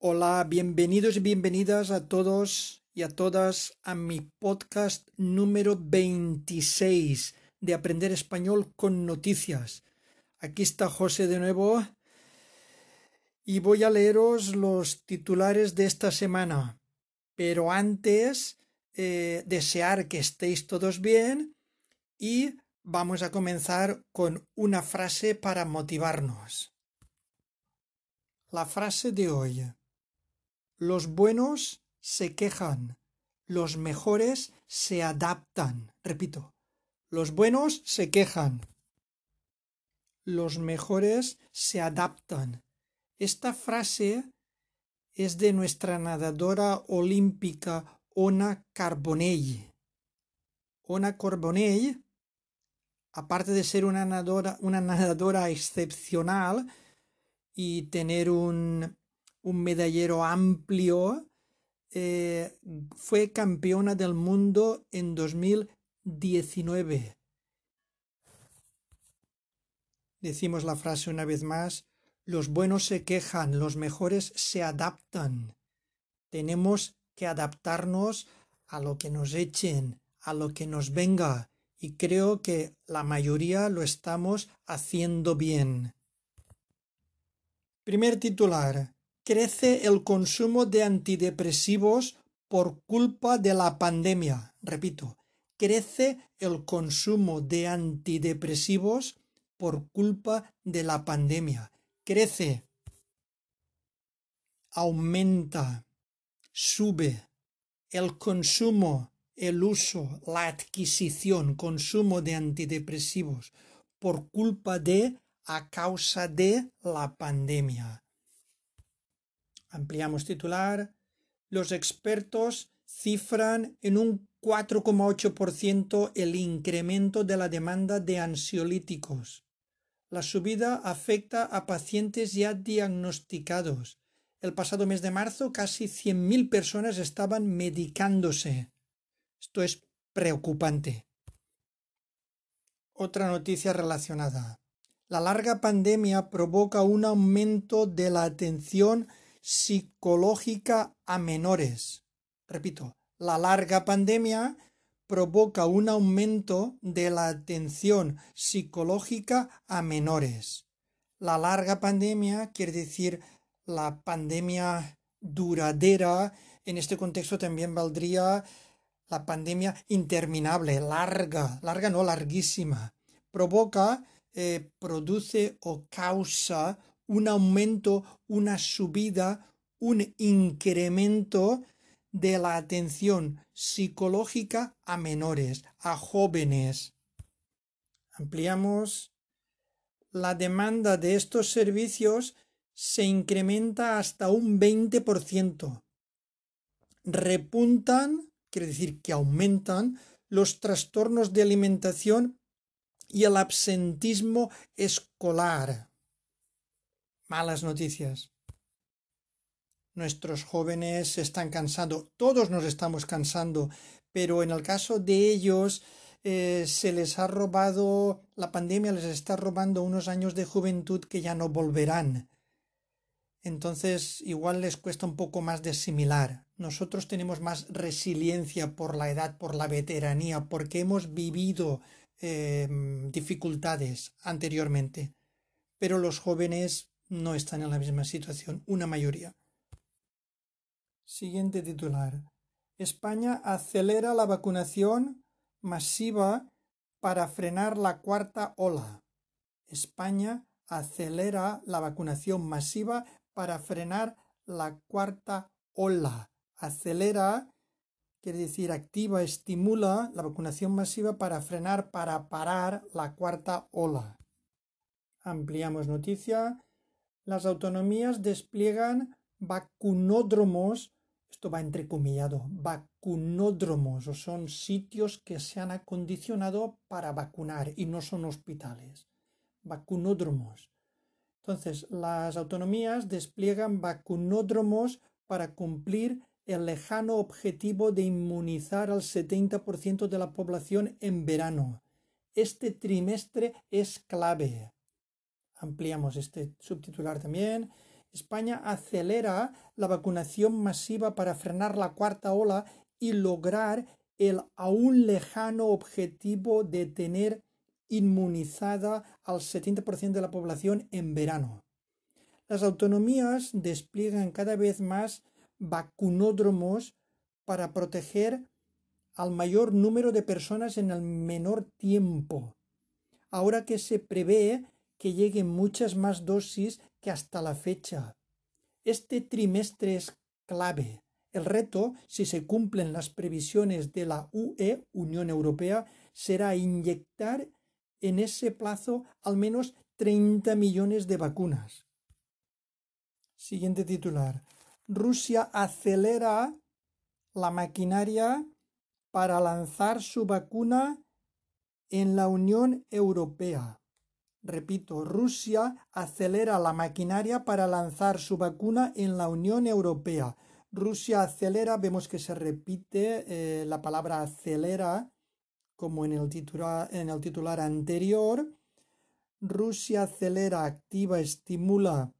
Hola, bienvenidos y bienvenidas a todos y a todas a mi podcast número 26 de Aprender Español con Noticias. Aquí está José de nuevo y voy a leeros los titulares de esta semana. Pero antes, eh, desear que estéis todos bien y vamos a comenzar con una frase para motivarnos. La frase de hoy. Los buenos se quejan, los mejores se adaptan. Repito, los buenos se quejan, los mejores se adaptan. Esta frase es de nuestra nadadora olímpica Ona Carbonell. Ona Carbonell, aparte de ser una nadadora, una nadadora excepcional y tener un un medallero amplio, eh, fue campeona del mundo en 2019. Decimos la frase una vez más, los buenos se quejan, los mejores se adaptan. Tenemos que adaptarnos a lo que nos echen, a lo que nos venga, y creo que la mayoría lo estamos haciendo bien. Primer titular crece el consumo de antidepresivos por culpa de la pandemia. Repito, crece el consumo de antidepresivos por culpa de la pandemia. Crece, aumenta, sube el consumo, el uso, la adquisición, consumo de antidepresivos por culpa de, a causa de la pandemia. Ampliamos titular. Los expertos cifran en un 4,8% el incremento de la demanda de ansiolíticos. La subida afecta a pacientes ya diagnosticados. El pasado mes de marzo casi 100.000 personas estaban medicándose. Esto es preocupante. Otra noticia relacionada. La larga pandemia provoca un aumento de la atención psicológica a menores. Repito, la larga pandemia provoca un aumento de la atención psicológica a menores. La larga pandemia quiere decir la pandemia duradera. En este contexto también valdría la pandemia interminable, larga, larga no larguísima. Provoca, eh, produce o causa un aumento, una subida, un incremento de la atención psicológica a menores, a jóvenes. Ampliamos. La demanda de estos servicios se incrementa hasta un 20%. Repuntan, quiere decir que aumentan, los trastornos de alimentación y el absentismo escolar malas noticias. Nuestros jóvenes se están cansando, todos nos estamos cansando, pero en el caso de ellos eh, se les ha robado, la pandemia les está robando unos años de juventud que ya no volverán. Entonces igual les cuesta un poco más de asimilar. Nosotros tenemos más resiliencia por la edad, por la veteranía, porque hemos vivido eh, dificultades anteriormente. Pero los jóvenes no están en la misma situación, una mayoría. Siguiente titular. España acelera la vacunación masiva para frenar la cuarta ola. España acelera la vacunación masiva para frenar la cuarta ola. Acelera quiere decir activa, estimula la vacunación masiva para frenar, para parar la cuarta ola. Ampliamos noticia las autonomías despliegan vacunódromos, esto va entrecomillado, vacunódromos, o son sitios que se han acondicionado para vacunar y no son hospitales. Vacunódromos. Entonces, las autonomías despliegan vacunódromos para cumplir el lejano objetivo de inmunizar al 70% de la población en verano. Este trimestre es clave ampliamos este subtitular también España acelera la vacunación masiva para frenar la cuarta ola y lograr el aún lejano objetivo de tener inmunizada al 70% de la población en verano. Las autonomías despliegan cada vez más vacunódromos para proteger al mayor número de personas en el menor tiempo, ahora que se prevé que lleguen muchas más dosis que hasta la fecha. Este trimestre es clave. El reto, si se cumplen las previsiones de la UE, Unión Europea, será inyectar en ese plazo al menos 30 millones de vacunas. Siguiente titular. Rusia acelera la maquinaria para lanzar su vacuna en la Unión Europea. Repito, Rusia acelera la maquinaria para lanzar su vacuna en la Unión Europea. Rusia acelera, vemos que se repite eh, la palabra acelera como en el, en el titular anterior. Rusia acelera, activa, estimula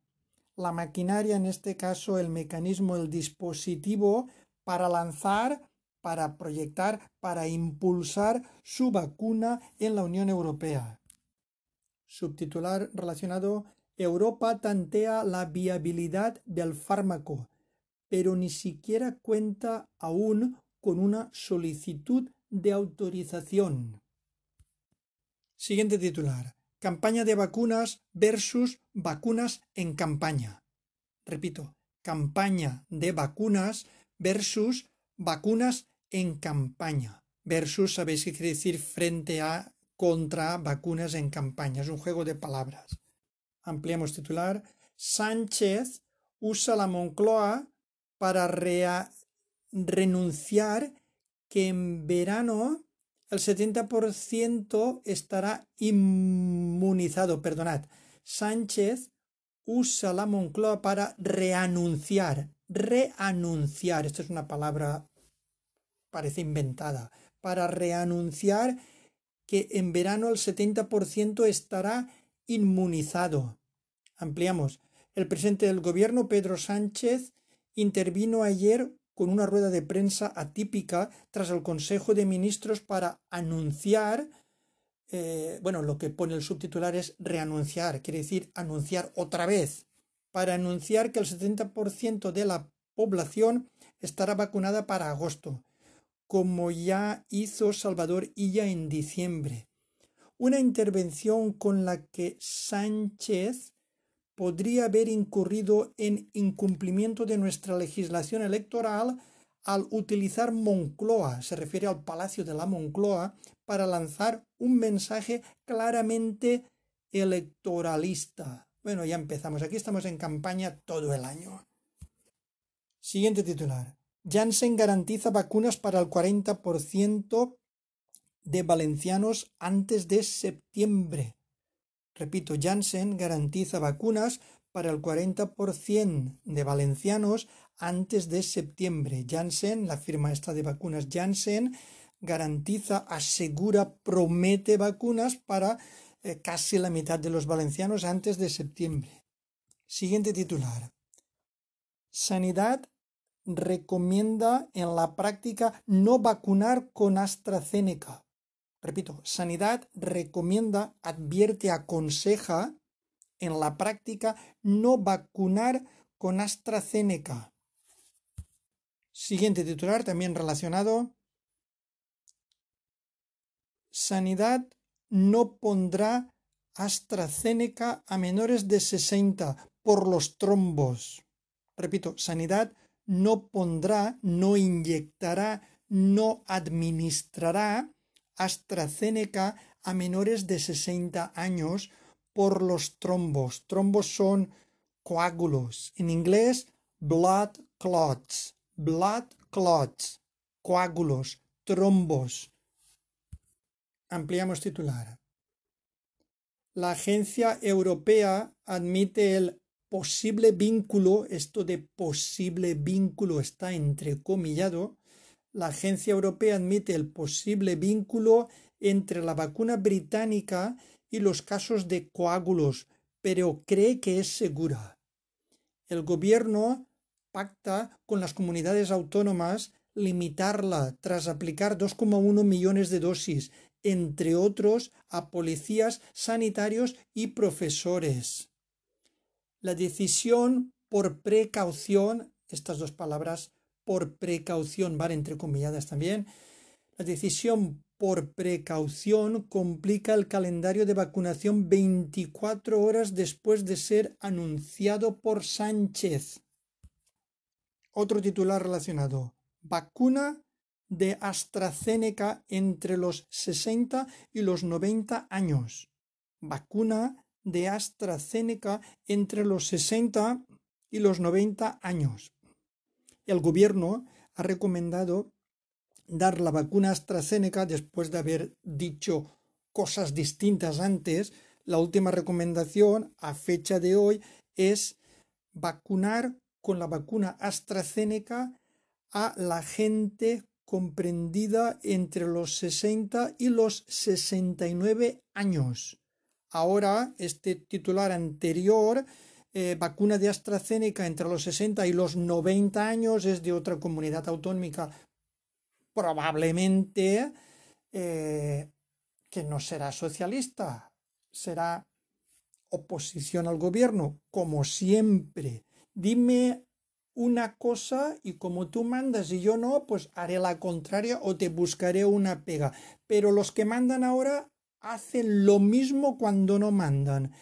la maquinaria, en este caso el mecanismo, el dispositivo para lanzar, para proyectar, para impulsar su vacuna en la Unión Europea. Subtitular relacionado Europa tantea la viabilidad del fármaco, pero ni siquiera cuenta aún con una solicitud de autorización. Siguiente titular. Campaña de vacunas versus vacunas en campaña. Repito, campaña de vacunas versus vacunas en campaña. Versus, sabéis qué quiere decir frente a contra vacunas en campaña. Es un juego de palabras. Ampliamos titular. Sánchez usa la Moncloa para renunciar que en verano el 70% estará inmunizado. Perdonad. Sánchez usa la Moncloa para reanunciar. Reanunciar. Esto es una palabra, parece inventada. Para reanunciar que en verano el 70% estará inmunizado. Ampliamos. El presidente del gobierno, Pedro Sánchez, intervino ayer con una rueda de prensa atípica tras el Consejo de Ministros para anunciar, eh, bueno, lo que pone el subtitular es reanunciar, quiere decir anunciar otra vez, para anunciar que el 70% de la población estará vacunada para agosto como ya hizo Salvador Illa en diciembre. Una intervención con la que Sánchez podría haber incurrido en incumplimiento de nuestra legislación electoral al utilizar Moncloa, se refiere al Palacio de la Moncloa, para lanzar un mensaje claramente electoralista. Bueno, ya empezamos. Aquí estamos en campaña todo el año. Siguiente titular. Janssen garantiza vacunas para el 40% de valencianos antes de septiembre. Repito, Janssen garantiza vacunas para el 40% de valencianos antes de septiembre. Janssen, la firma esta de vacunas Janssen, garantiza, asegura, promete vacunas para eh, casi la mitad de los valencianos antes de septiembre. Siguiente titular. Sanidad recomienda en la práctica no vacunar con AstraZeneca. Repito, Sanidad recomienda, advierte, aconseja en la práctica no vacunar con AstraZeneca. Siguiente titular, también relacionado. Sanidad no pondrá AstraZeneca a menores de 60 por los trombos. Repito, Sanidad no pondrá, no inyectará, no administrará AstraZeneca a menores de 60 años por los trombos. Trombos son coágulos. En inglés, blood clots. Blood clots. Coágulos. Trombos. Ampliamos titular. La Agencia Europea admite el posible vínculo, esto de posible vínculo está entrecomillado, la Agencia Europea admite el posible vínculo entre la vacuna británica y los casos de coágulos, pero cree que es segura. El gobierno pacta con las comunidades autónomas limitarla tras aplicar 2,1 millones de dosis, entre otros a policías, sanitarios y profesores. La decisión por precaución, estas dos palabras por precaución van entrecomilladas también, la decisión por precaución complica el calendario de vacunación 24 horas después de ser anunciado por Sánchez. Otro titular relacionado. Vacuna de AstraZeneca entre los 60 y los 90 años. Vacuna de AstraZeneca entre los 60 y los 90 años. El gobierno ha recomendado dar la vacuna AstraZeneca después de haber dicho cosas distintas antes. La última recomendación a fecha de hoy es vacunar con la vacuna AstraZeneca a la gente comprendida entre los 60 y los 69 años. Ahora, este titular anterior, eh, vacuna de AstraZeneca entre los 60 y los 90 años, es de otra comunidad autónoma, probablemente eh, que no será socialista, será oposición al gobierno, como siempre. Dime una cosa y como tú mandas y yo no, pues haré la contraria o te buscaré una pega. Pero los que mandan ahora hacen lo mismo cuando no mandan.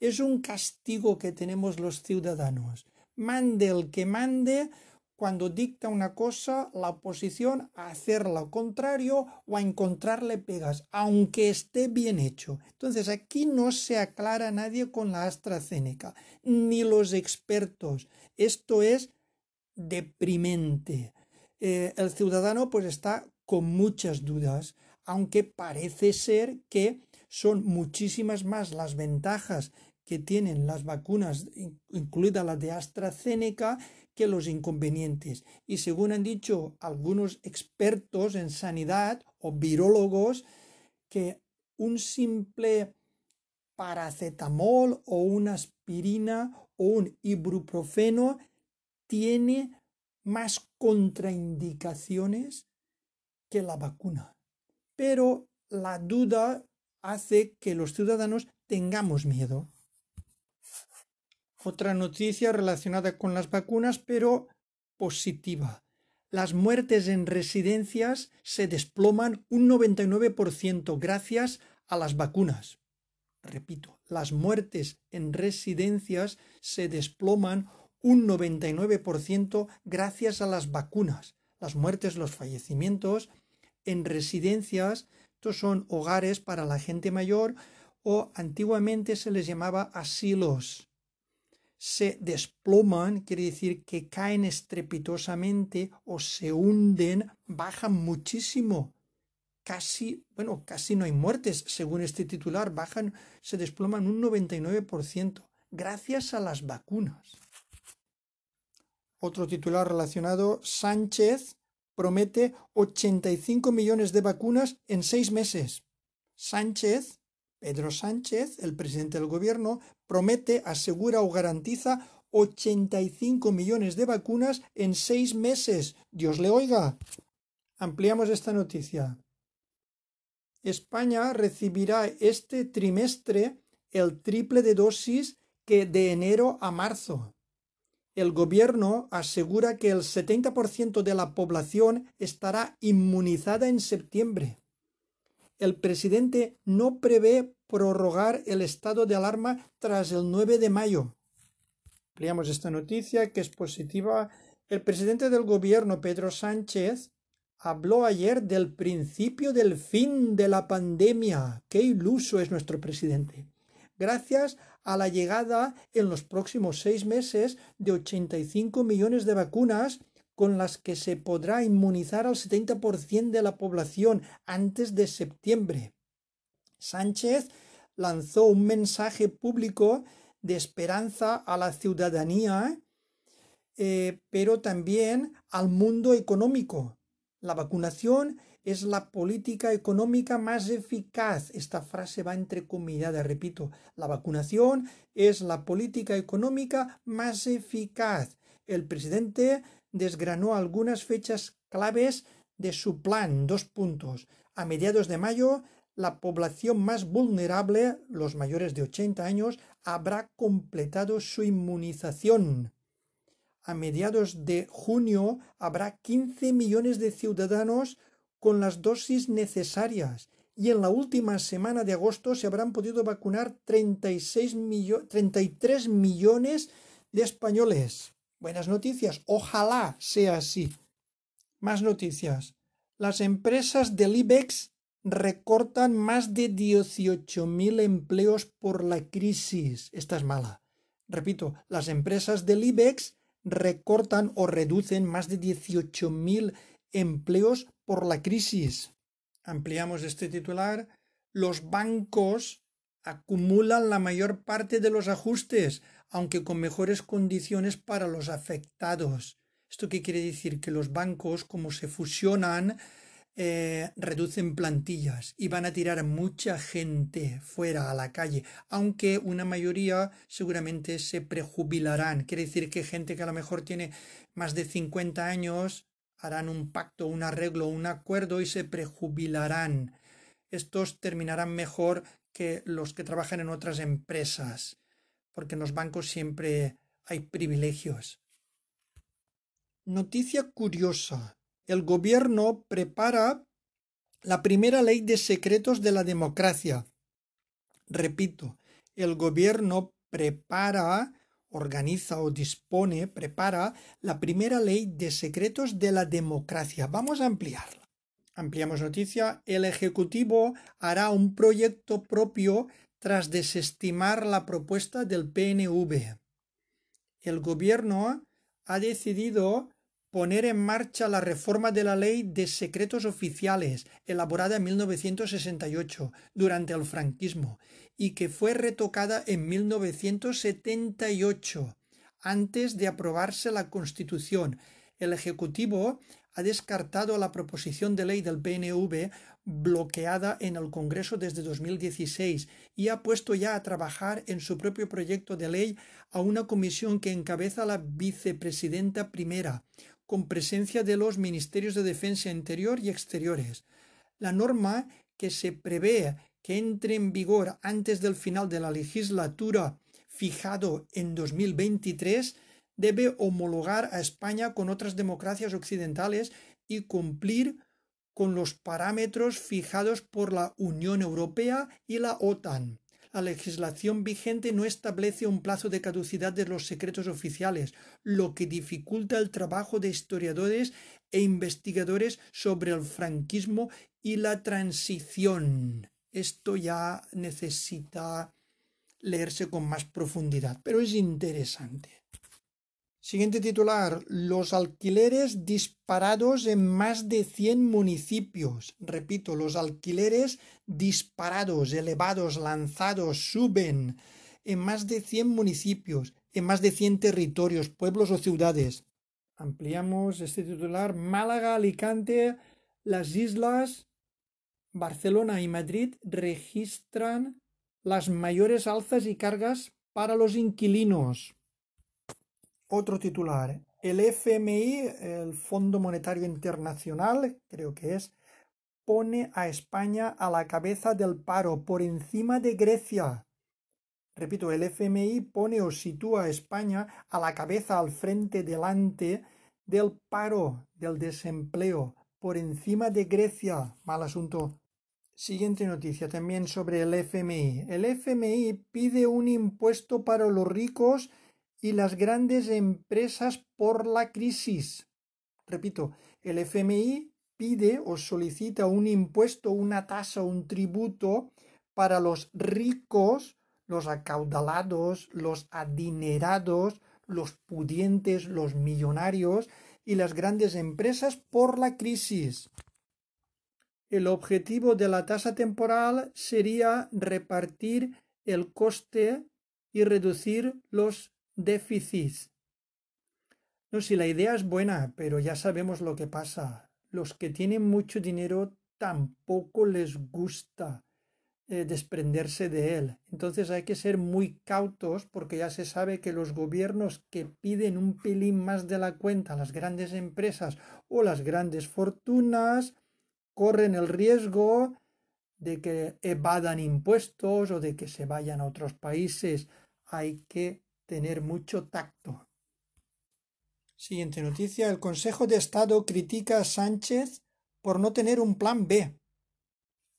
Es un castigo que tenemos los ciudadanos. Mande el que mande, cuando dicta una cosa, la oposición a hacer lo contrario o a encontrarle pegas, aunque esté bien hecho. Entonces aquí no se aclara nadie con la AstraZeneca, ni los expertos. Esto es deprimente. Eh, el ciudadano pues está con muchas dudas, aunque parece ser que son muchísimas más las ventajas que tienen las vacunas, incluida la de AstraZeneca, que los inconvenientes. Y según han dicho algunos expertos en sanidad o virólogos, que un simple paracetamol o una aspirina o un ibuprofeno tiene más contraindicaciones que la vacuna. Pero la duda hace que los ciudadanos tengamos miedo. Otra noticia relacionada con las vacunas, pero positiva. Las muertes en residencias se desploman un 99% gracias a las vacunas. Repito, las muertes en residencias se desploman un 99% gracias a las vacunas. Las muertes, los fallecimientos en residencias, estos son hogares para la gente mayor o antiguamente se les llamaba asilos se desploman, quiere decir que caen estrepitosamente o se hunden, bajan muchísimo. Casi, bueno, casi no hay muertes, según este titular, bajan, se desploman un 99%, gracias a las vacunas. Otro titular relacionado, Sánchez promete 85 millones de vacunas en seis meses. Sánchez Pedro Sánchez, el presidente del gobierno, promete, asegura o garantiza 85 millones de vacunas en seis meses. Dios le oiga. Ampliamos esta noticia. España recibirá este trimestre el triple de dosis que de enero a marzo. El gobierno asegura que el 70% de la población estará inmunizada en septiembre el presidente no prevé prorrogar el estado de alarma tras el 9 de mayo. Ampliamos esta noticia que es positiva. El presidente del gobierno, Pedro Sánchez, habló ayer del principio del fin de la pandemia. Qué iluso es nuestro presidente. Gracias a la llegada en los próximos seis meses de 85 millones de vacunas con las que se podrá inmunizar al 70% de la población antes de septiembre. Sánchez lanzó un mensaje público de esperanza a la ciudadanía, eh, pero también al mundo económico. La vacunación es la política económica más eficaz. Esta frase va entrecomillada, repito. La vacunación es la política económica más eficaz. El presidente desgranó algunas fechas claves de su plan. Dos puntos. A mediados de mayo, la población más vulnerable, los mayores de 80 años, habrá completado su inmunización. A mediados de junio habrá 15 millones de ciudadanos con las dosis necesarias y en la última semana de agosto se habrán podido vacunar 36 33 millones de españoles. Buenas noticias, ojalá sea así. Más noticias. Las empresas del IBEX recortan más de 18.000 empleos por la crisis. Esta es mala. Repito, las empresas del IBEX recortan o reducen más de 18.000 empleos por la crisis. Ampliamos este titular. Los bancos acumulan la mayor parte de los ajustes, aunque con mejores condiciones para los afectados. ¿Esto qué quiere decir? Que los bancos, como se fusionan, eh, reducen plantillas y van a tirar mucha gente fuera a la calle, aunque una mayoría seguramente se prejubilarán. Quiere decir que gente que a lo mejor tiene más de 50 años harán un pacto, un arreglo, un acuerdo y se prejubilarán. Estos terminarán mejor que los que trabajan en otras empresas, porque en los bancos siempre hay privilegios. Noticia curiosa. El gobierno prepara la primera ley de secretos de la democracia. Repito, el gobierno prepara, organiza o dispone, prepara la primera ley de secretos de la democracia. Vamos a ampliarla. Ampliamos noticia. El Ejecutivo hará un proyecto propio tras desestimar la propuesta del PNV. El gobierno ha decidido poner en marcha la reforma de la Ley de Secretos Oficiales, elaborada en 1968, durante el franquismo, y que fue retocada en 1978, antes de aprobarse la Constitución. El Ejecutivo ha descartado la proposición de ley del PNV bloqueada en el Congreso desde 2016 y ha puesto ya a trabajar en su propio proyecto de ley a una comisión que encabeza la vicepresidenta primera, con presencia de los Ministerios de Defensa Interior y Exteriores. La norma que se prevé que entre en vigor antes del final de la legislatura fijado en 2023 debe homologar a España con otras democracias occidentales y cumplir con los parámetros fijados por la Unión Europea y la OTAN. La legislación vigente no establece un plazo de caducidad de los secretos oficiales, lo que dificulta el trabajo de historiadores e investigadores sobre el franquismo y la transición. Esto ya necesita leerse con más profundidad, pero es interesante. Siguiente titular. Los alquileres disparados en más de 100 municipios. Repito, los alquileres disparados, elevados, lanzados, suben en más de 100 municipios, en más de 100 territorios, pueblos o ciudades. Ampliamos este titular. Málaga, Alicante, las islas, Barcelona y Madrid registran las mayores alzas y cargas para los inquilinos. Otro titular. El FMI, el Fondo Monetario Internacional, creo que es, pone a España a la cabeza del paro por encima de Grecia. Repito, el FMI pone o sitúa a España a la cabeza, al frente, delante del paro, del desempleo, por encima de Grecia. Mal asunto. Siguiente noticia también sobre el FMI. El FMI pide un impuesto para los ricos y las grandes empresas por la crisis. Repito, el FMI pide o solicita un impuesto, una tasa, un tributo para los ricos, los acaudalados, los adinerados, los pudientes, los millonarios y las grandes empresas por la crisis. El objetivo de la tasa temporal sería repartir el coste y reducir los déficits. No, si la idea es buena, pero ya sabemos lo que pasa. los que tienen mucho dinero tampoco les gusta eh, desprenderse de él. Entonces hay que ser muy cautos porque ya se sabe que los gobiernos que piden un pelín más de la cuenta, las grandes empresas o las grandes fortunas, corren el riesgo de que evadan impuestos o de que se vayan a otros países. Hay que tener mucho tacto. Siguiente noticia. El Consejo de Estado critica a Sánchez por no tener un plan B.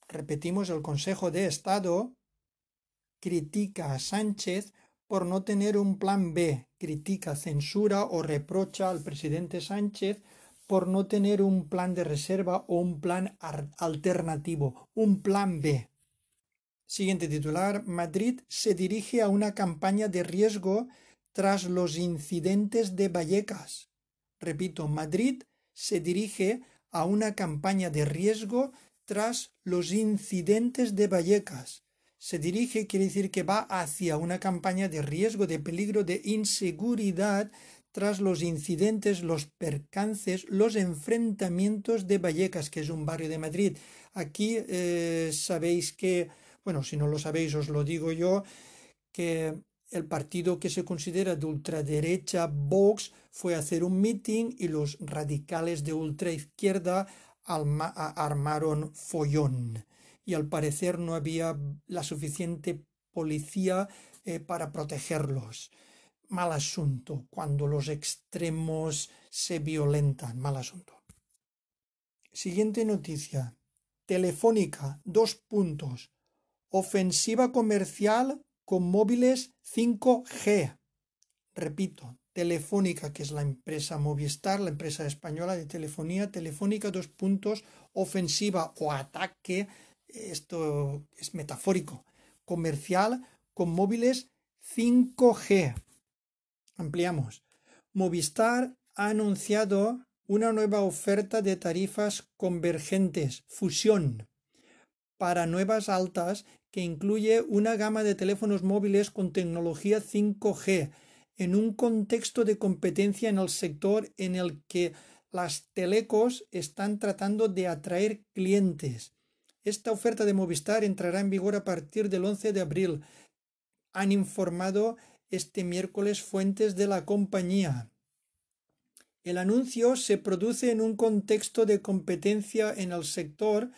Repetimos, el Consejo de Estado critica a Sánchez por no tener un plan B, critica, censura o reprocha al presidente Sánchez por no tener un plan de reserva o un plan alternativo, un plan B. Siguiente titular. Madrid se dirige a una campaña de riesgo tras los incidentes de Vallecas. Repito, Madrid se dirige a una campaña de riesgo tras los incidentes de Vallecas. Se dirige quiere decir que va hacia una campaña de riesgo, de peligro, de inseguridad tras los incidentes, los percances, los enfrentamientos de Vallecas, que es un barrio de Madrid. Aquí eh, sabéis que, bueno, si no lo sabéis os lo digo yo, que el partido que se considera de ultraderecha, Vox, fue a hacer un meeting y los radicales de ultraizquierda armaron follón y al parecer no había la suficiente policía eh, para protegerlos. Mal asunto cuando los extremos se violentan. Mal asunto. Siguiente noticia. Telefónica. Dos puntos. Ofensiva comercial con móviles 5G. Repito, Telefónica, que es la empresa Movistar, la empresa española de telefonía, Telefónica, dos puntos, ofensiva o ataque, esto es metafórico, comercial con móviles 5G. Ampliamos. Movistar ha anunciado una nueva oferta de tarifas convergentes, fusión, para nuevas altas que incluye una gama de teléfonos móviles con tecnología 5G en un contexto de competencia en el sector en el que las telecos están tratando de atraer clientes. Esta oferta de Movistar entrará en vigor a partir del 11 de abril. Han informado este miércoles fuentes de la compañía. El anuncio se produce en un contexto de competencia en el sector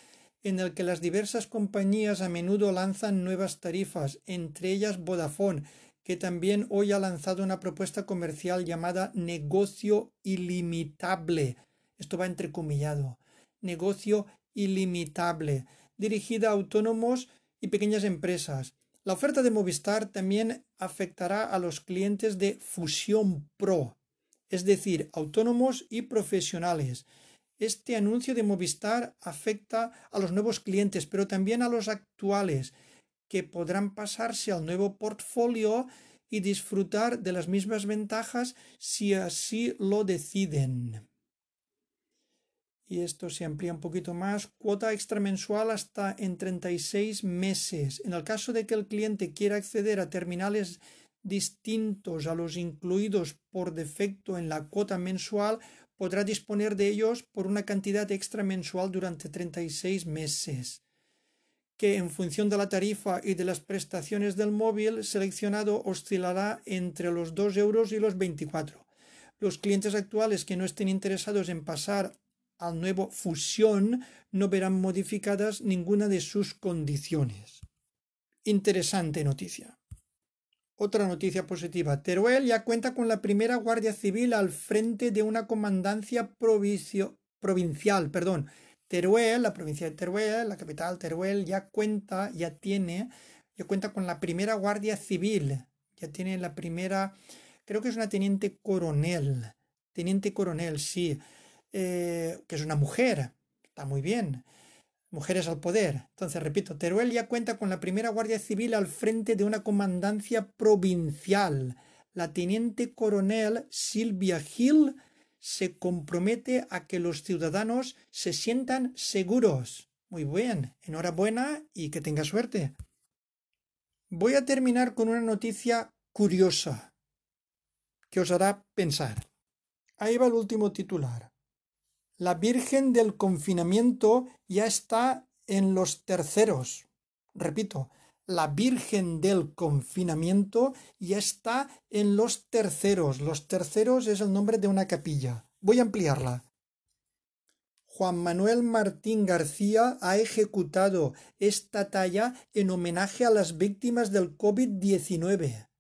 en el que las diversas compañías a menudo lanzan nuevas tarifas, entre ellas Vodafone, que también hoy ha lanzado una propuesta comercial llamada negocio ilimitable. Esto va entrecomillado. Negocio ilimitable, dirigida a autónomos y pequeñas empresas. La oferta de Movistar también afectará a los clientes de Fusión Pro, es decir, autónomos y profesionales. Este anuncio de Movistar afecta a los nuevos clientes, pero también a los actuales, que podrán pasarse al nuevo portfolio y disfrutar de las mismas ventajas si así lo deciden. Y esto se amplía un poquito más. Cuota extramensual hasta en 36 meses. En el caso de que el cliente quiera acceder a terminales distintos a los incluidos por defecto en la cuota mensual, podrá disponer de ellos por una cantidad extra mensual durante 36 meses que en función de la tarifa y de las prestaciones del móvil seleccionado oscilará entre los 2 euros y los 24. Los clientes actuales que no estén interesados en pasar al nuevo fusión no verán modificadas ninguna de sus condiciones. Interesante noticia. Otra noticia positiva. Teruel ya cuenta con la primera Guardia Civil al frente de una comandancia provincial, perdón, Teruel, la provincia de Teruel, la capital Teruel, ya cuenta, ya tiene, ya cuenta con la primera guardia civil, ya tiene la primera, creo que es una teniente coronel, teniente coronel, sí, eh, que es una mujer, está muy bien, mujeres al poder. Entonces, repito, Teruel ya cuenta con la primera guardia civil al frente de una comandancia provincial. La teniente coronel Silvia Gil se compromete a que los ciudadanos se sientan seguros. Muy bien, enhorabuena y que tenga suerte. Voy a terminar con una noticia curiosa que os hará pensar. Ahí va el último titular. La Virgen del confinamiento ya está en los terceros. Repito, la Virgen del confinamiento ya está en los terceros. Los terceros es el nombre de una capilla. Voy a ampliarla. Juan Manuel Martín García ha ejecutado esta talla en homenaje a las víctimas del COVID-19.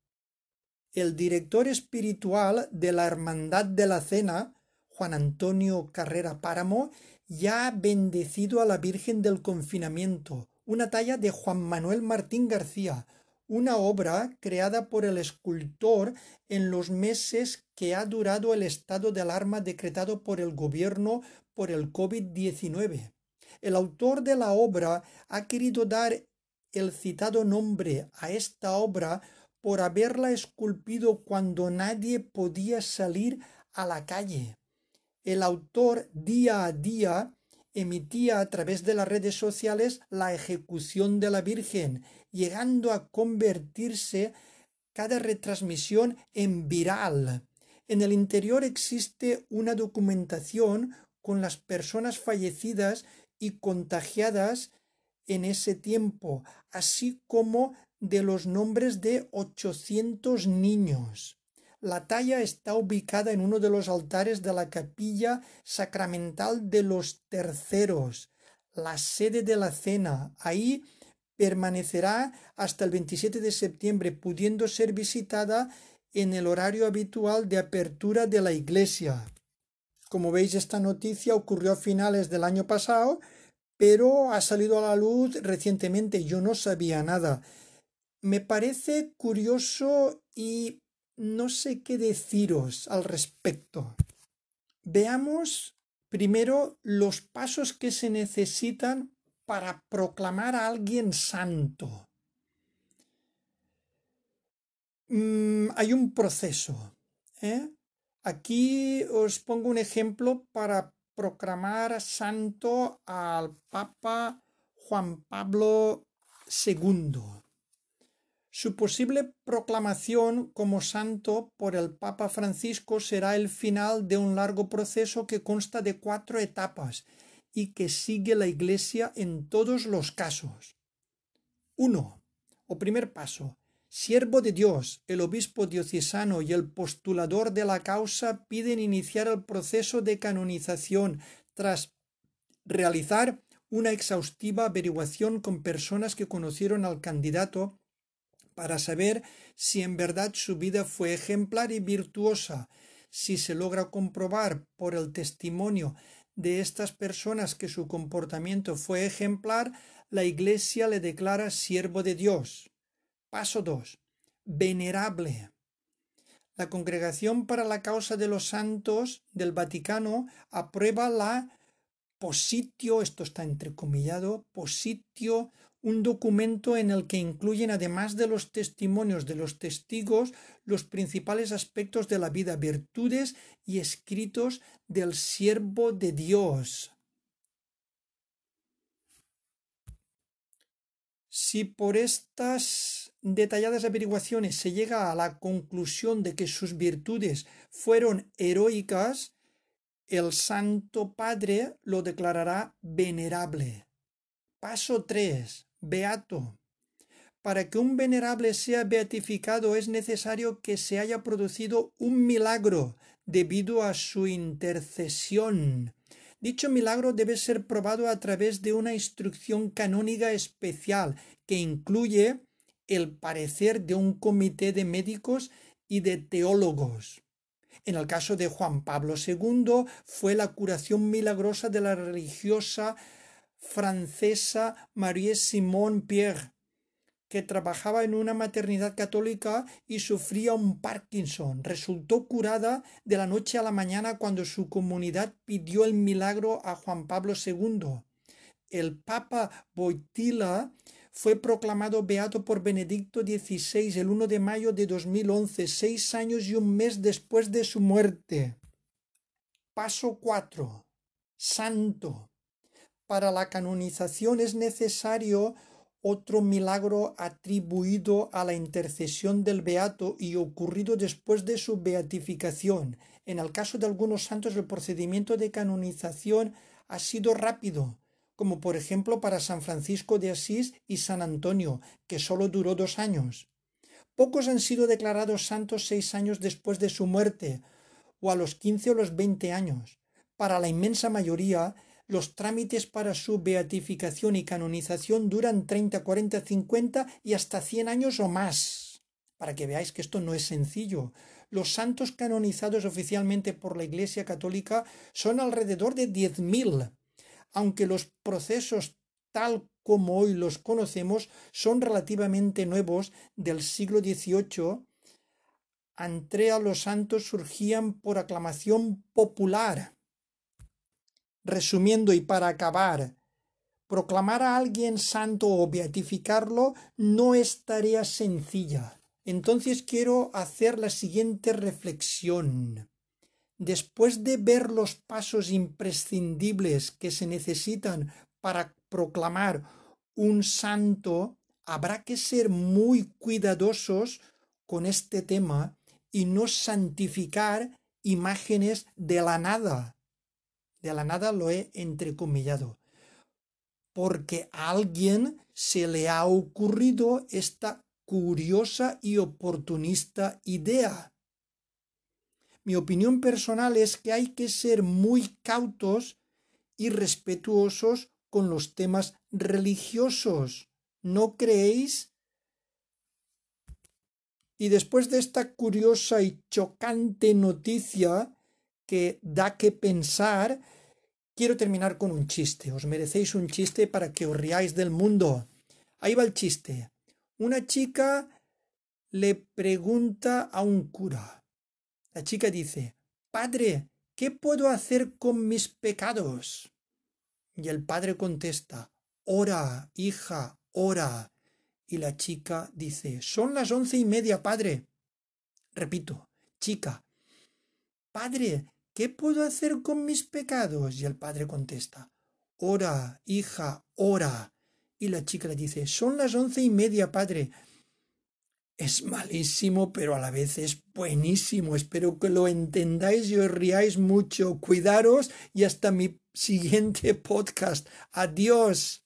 El director espiritual de la Hermandad de la Cena, Juan Antonio Carrera Páramo, ya ha bendecido a la Virgen del Confinamiento, una talla de Juan Manuel Martín García, una obra creada por el escultor en los meses que ha durado el estado de alarma decretado por el gobierno por el COVID-19. El autor de la obra ha querido dar el citado nombre a esta obra por haberla esculpido cuando nadie podía salir a la calle. El autor día a día emitía a través de las redes sociales la ejecución de la Virgen, llegando a convertirse cada retransmisión en viral. En el interior existe una documentación con las personas fallecidas y contagiadas en ese tiempo, así como de los nombres de 800 niños. La talla está ubicada en uno de los altares de la capilla sacramental de los terceros, la sede de la cena. Ahí permanecerá hasta el 27 de septiembre, pudiendo ser visitada en el horario habitual de apertura de la iglesia. Como veis, esta noticia ocurrió a finales del año pasado, pero ha salido a la luz recientemente. Yo no sabía nada. Me parece curioso y no sé qué deciros al respecto. Veamos primero los pasos que se necesitan para proclamar a alguien santo. Mm, hay un proceso. ¿eh? Aquí os pongo un ejemplo para proclamar santo al Papa Juan Pablo II. Su posible proclamación como santo por el Papa Francisco será el final de un largo proceso que consta de cuatro etapas y que sigue la Iglesia en todos los casos. 1. O primer paso. Siervo de Dios, el obispo diocesano y el postulador de la causa piden iniciar el proceso de canonización tras realizar una exhaustiva averiguación con personas que conocieron al candidato para saber si en verdad su vida fue ejemplar y virtuosa. Si se logra comprobar por el testimonio de estas personas que su comportamiento fue ejemplar, la Iglesia le declara siervo de Dios. Paso 2. Venerable. La Congregación para la Causa de los Santos del Vaticano aprueba la positio, esto está entrecomillado, positio un documento en el que incluyen, además de los testimonios de los testigos, los principales aspectos de la vida, virtudes y escritos del siervo de Dios. Si por estas detalladas averiguaciones se llega a la conclusión de que sus virtudes fueron heroicas, el Santo Padre lo declarará venerable. Paso 3 beato. Para que un venerable sea beatificado es necesario que se haya producido un milagro debido a su intercesión. Dicho milagro debe ser probado a través de una instrucción canónica especial que incluye el parecer de un comité de médicos y de teólogos. En el caso de Juan Pablo II fue la curación milagrosa de la religiosa francesa Marie Simone Pierre, que trabajaba en una maternidad católica y sufría un Parkinson. Resultó curada de la noche a la mañana cuando su comunidad pidió el milagro a Juan Pablo II. El Papa Boitila fue proclamado beato por Benedicto XVI el 1 de mayo de 2011, seis años y un mes después de su muerte. Paso 4. Santo para la canonización es necesario otro milagro atribuido a la intercesión del beato y ocurrido después de su beatificación. En el caso de algunos santos el procedimiento de canonización ha sido rápido, como por ejemplo para San Francisco de Asís y San Antonio, que solo duró dos años. Pocos han sido declarados santos seis años después de su muerte, o a los quince o los veinte años. Para la inmensa mayoría, los trámites para su beatificación y canonización duran 30, 40, 50 y hasta 100 años o más. Para que veáis que esto no es sencillo. Los santos canonizados oficialmente por la Iglesia Católica son alrededor de 10.000, aunque los procesos tal como hoy los conocemos son relativamente nuevos del siglo XVIII. Entre a los santos surgían por aclamación popular Resumiendo y para acabar, proclamar a alguien santo o beatificarlo no es tarea sencilla. Entonces quiero hacer la siguiente reflexión. Después de ver los pasos imprescindibles que se necesitan para proclamar un santo, habrá que ser muy cuidadosos con este tema y no santificar imágenes de la nada, de la nada lo he entrecomillado. Porque a alguien se le ha ocurrido esta curiosa y oportunista idea. Mi opinión personal es que hay que ser muy cautos y respetuosos con los temas religiosos. ¿No creéis? Y después de esta curiosa y chocante noticia, que da que pensar, quiero terminar con un chiste. Os merecéis un chiste para que os riáis del mundo. Ahí va el chiste. Una chica le pregunta a un cura. La chica dice, Padre, ¿qué puedo hacer con mis pecados? Y el padre contesta, Ora, hija, ora. Y la chica dice, Son las once y media, padre. Repito, chica, Padre, ¿qué puedo hacer con mis pecados? Y el padre contesta, ora, hija, ora. Y la chica le dice, son las once y media, padre. Es malísimo, pero a la vez es buenísimo. Espero que lo entendáis y os riáis mucho. Cuidaros y hasta mi siguiente podcast. Adiós.